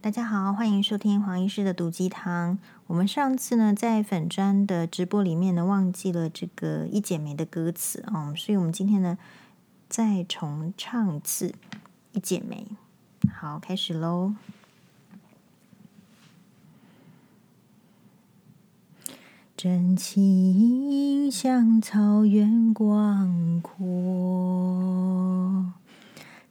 大家好，欢迎收听黄医师的毒鸡汤。我们上次呢，在粉专的直播里面呢，忘记了这个一剪梅的歌词啊、哦，所以我们今天呢，再重唱一次一剪梅。好，开始喽。真情像草原广阔。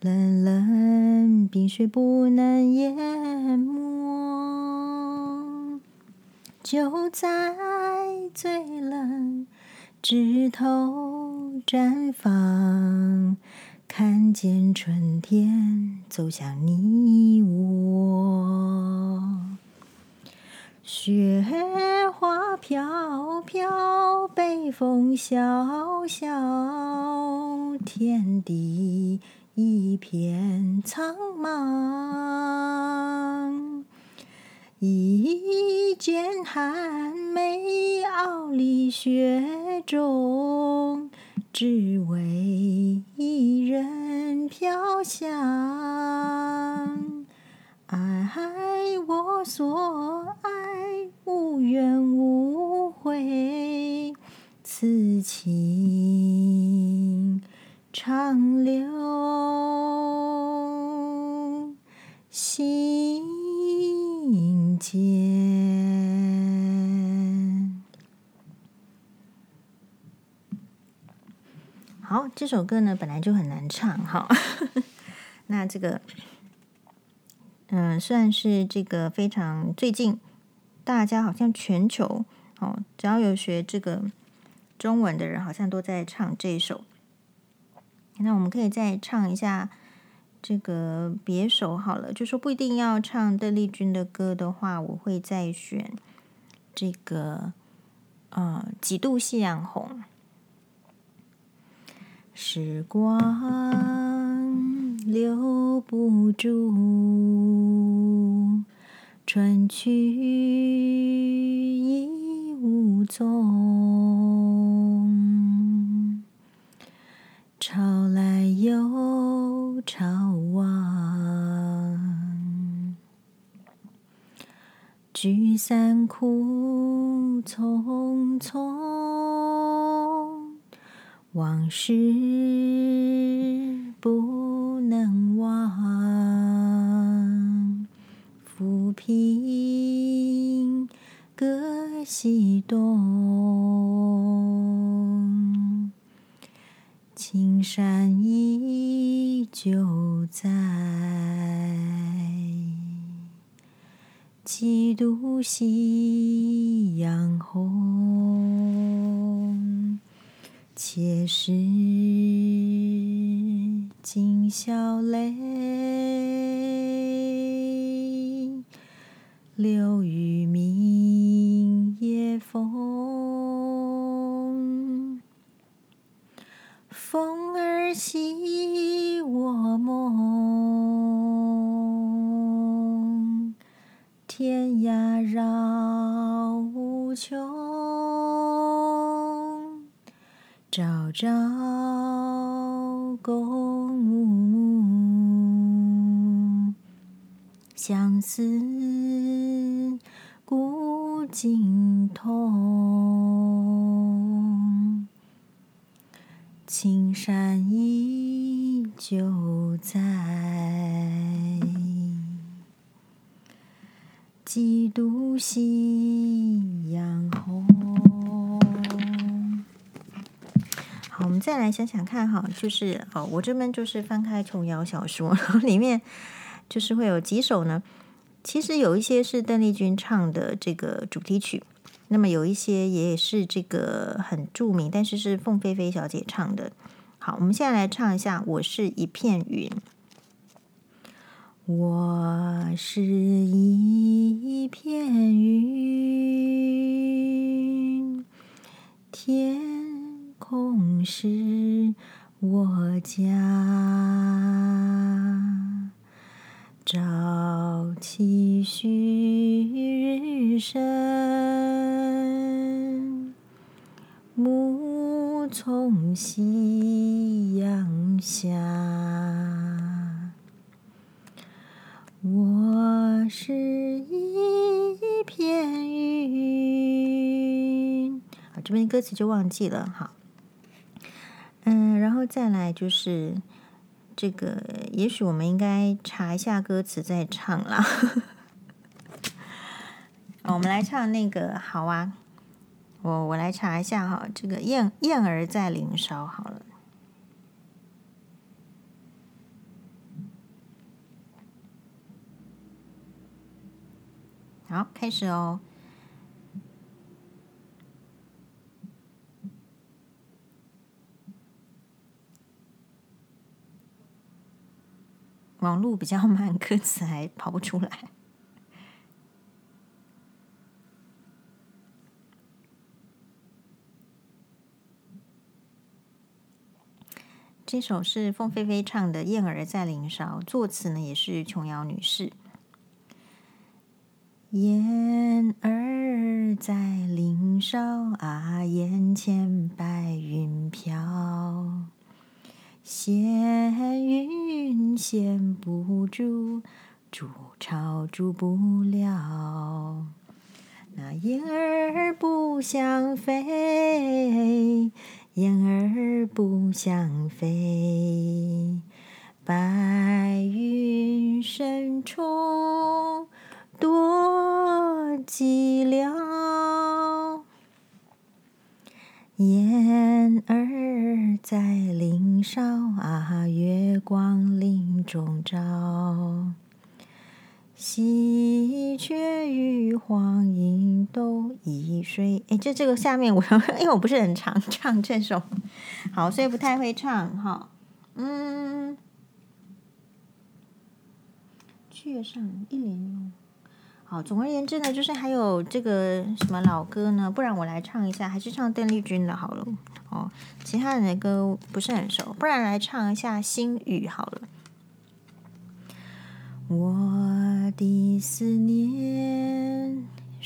冷冷冰雪不能淹没，就在最冷枝头绽放，看见春天走向你我。雪花飘飘，北风萧萧，天地。一片苍茫，一剪寒梅傲立雪中，只为一人飘香。爱我所爱，无怨无悔，此情心间。好，这首歌呢本来就很难唱哈。那这个，嗯，算是这个非常最近大家好像全球哦，只要有学这个中文的人，好像都在唱这首。那我们可以再唱一下这个别首好了，就说不一定要唱邓丽君的歌的话，我会再选这个呃几度夕阳红。时光留不住，春去已无踪。潮来又潮往，聚散苦匆匆，往事不能忘，抚平各西东。青山依旧在，几度夕阳红。且使今宵泪流于明夜风。风儿系我梦，天涯绕无穷，朝朝共暮暮，相思古今同。青山依旧在，几度夕阳红。好，我们再来想想看哈，就是哦，我这边就是翻开琼瑶小说，然后里面就是会有几首呢，其实有一些是邓丽君唱的这个主题曲。那么有一些也是这个很著名，但是是凤飞飞小姐唱的。好，我们现在来唱一下《我是一片云》。我是一片云，天空是我家。朝起旭日升。从夕阳下。我是一片云。好，这边歌词就忘记了。好，嗯，然后再来就是。这个也许我们应该查一下歌词再唱啦。我们来唱那个好啊，我我来查一下哈，这个燕燕儿在林梢好了。好，开始哦。网路比较慢，歌词还跑不出来。这首是凤飞飞唱的《燕儿在林梢》，作词呢也是琼瑶女士。燕儿在林梢啊，眼前白云飘。闲云闲不住，筑巢筑不了。那燕儿不想飞，燕儿不想飞。白云深处多寂寥。燕儿在林梢啊，月光林中照。喜鹊与黄莺都所以。哎，这这个下面我因为我不是很常 唱这首，好，所以不太会唱哈。嗯，阙上一帘用。好，总而言之呢，就是还有这个什么老歌呢？不然我来唱一下，还是唱邓丽君的好了。哦，其他人的歌不是很熟，不然来唱一下《心语》好了。我的思念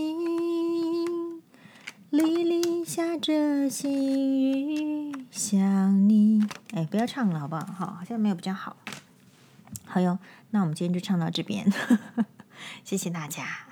的晴，沥沥下着细雨，想你。哎，不要唱了，好不好？好，好像没有比较好。好哟，那我们今天就唱到这边，谢谢大家。